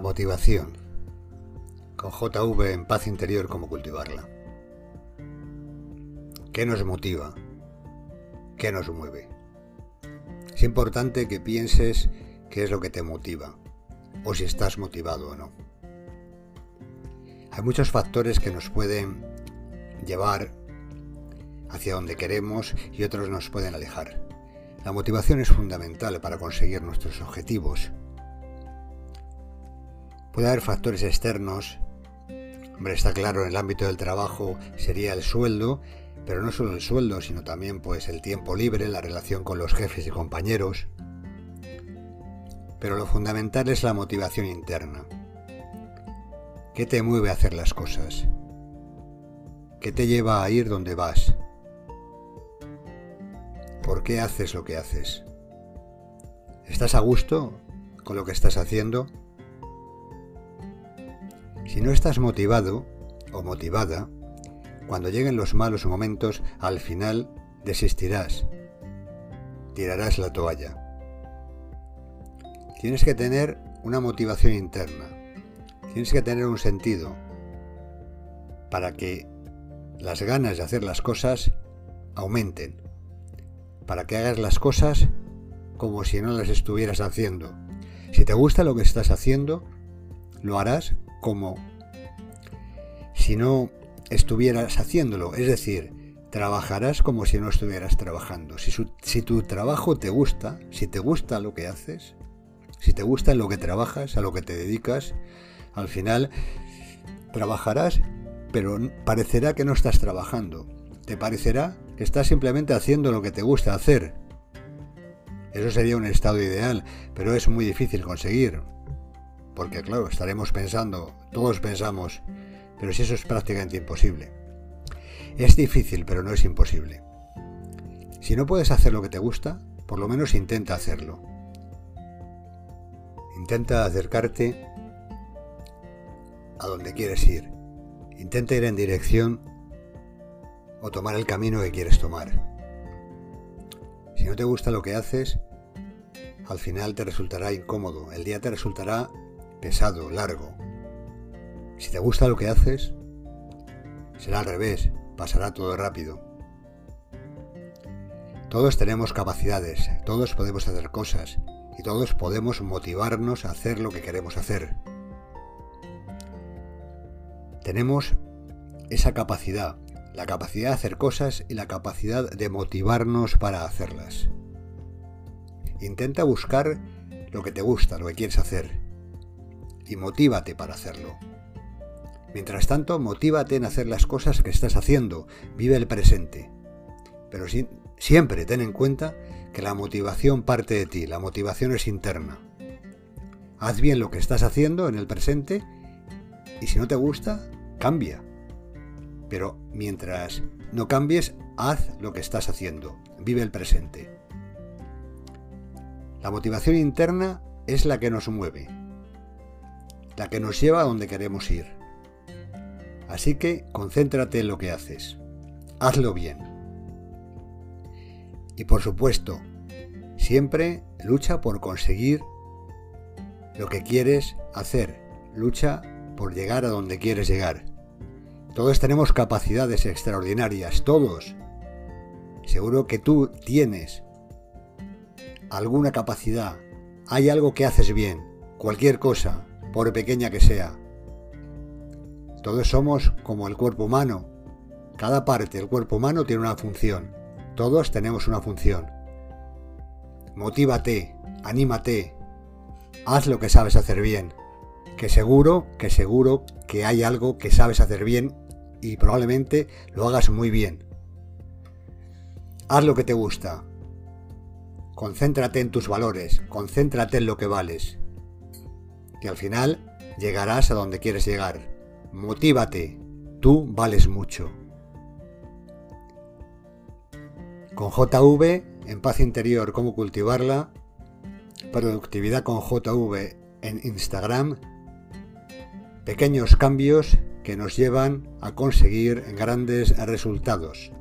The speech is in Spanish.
Motivación. Con JV en paz interior, ¿cómo cultivarla? ¿Qué nos motiva? ¿Qué nos mueve? Es importante que pienses qué es lo que te motiva o si estás motivado o no. Hay muchos factores que nos pueden llevar hacia donde queremos y otros nos pueden alejar. La motivación es fundamental para conseguir nuestros objetivos Puede haber factores externos. Hombre, está claro, en el ámbito del trabajo sería el sueldo, pero no solo el sueldo, sino también pues el tiempo libre, la relación con los jefes y compañeros. Pero lo fundamental es la motivación interna. ¿Qué te mueve a hacer las cosas? ¿Qué te lleva a ir donde vas? ¿Por qué haces lo que haces? ¿Estás a gusto con lo que estás haciendo? Si no estás motivado o motivada, cuando lleguen los malos momentos, al final desistirás, tirarás la toalla. Tienes que tener una motivación interna, tienes que tener un sentido para que las ganas de hacer las cosas aumenten, para que hagas las cosas como si no las estuvieras haciendo. Si te gusta lo que estás haciendo, lo harás como si no estuvieras haciéndolo, es decir, trabajarás como si no estuvieras trabajando. Si, tu trabajo te gusta, si te gusta lo que haces, si te gusta en lo que trabajas, a lo que te dedicas, al final trabajarás, pero parecerá que no estás trabajando. Te parecerá que estás simplemente haciendo lo que te gusta hacer. Eso sería un estado ideal, pero es muy difícil conseguir porque claro, estaremos pensando, todos pensamos, pero si eso es prácticamente imposible. Es difícil, pero no es imposible. Si no puedes hacer lo que te gusta, por lo menos intenta hacerlo. Intenta acercarte a donde quieres ir. Intenta ir en dirección o tomar el camino que quieres tomar. Si no te gusta lo que haces, al final te resultará incómodo, el día te resultará pesado, largo. Si te gusta lo que haces, será al revés, pasará todo rápido. Todos tenemos capacidades, todos podemos hacer cosas y todos podemos motivarnos a hacer lo que queremos hacer. Tenemos esa capacidad, la capacidad de hacer cosas y la capacidad de motivarnos para hacerlas. Intenta buscar lo que te gusta, lo que quieres hacer y motívate para hacerlo. Mientras tanto, motívate en hacer las cosas que estás haciendo, vive el presente. Pero siempre ten en cuenta que la motivación parte de ti, la motivación es interna. Haz bien lo que estás haciendo en el presente y si no te gusta, cambia. Pero mientras no cambies, haz lo que estás haciendo, vive el presente. La motivación interna es la que nos mueve, la que nos lleva a donde queremos ir. Así que concéntrate en lo que haces. Hazlo bien. Y por supuesto, siempre lucha por conseguir lo que quieres hacer. Lucha por llegar a donde quieres llegar. Todos tenemos capacidades extraordinarias, todos. Seguro que tú tienes alguna capacidad. Hay algo que haces bien, cualquier cosa por pequeña que sea. Todos somos como el cuerpo humano. Cada parte del cuerpo humano tiene una función. Todos tenemos una función. Motívate, anímate, haz lo que sabes hacer bien. Que seguro, que seguro que hay algo que sabes hacer bien y probablemente lo hagas muy bien. Haz lo que te gusta. Concéntrate en tus valores, concéntrate en lo que vales que al final llegarás a donde quieres llegar. Motívate, tú vales mucho. Con JV, en paz interior, cómo cultivarla, productividad con JV en Instagram, pequeños cambios que nos llevan a conseguir grandes resultados.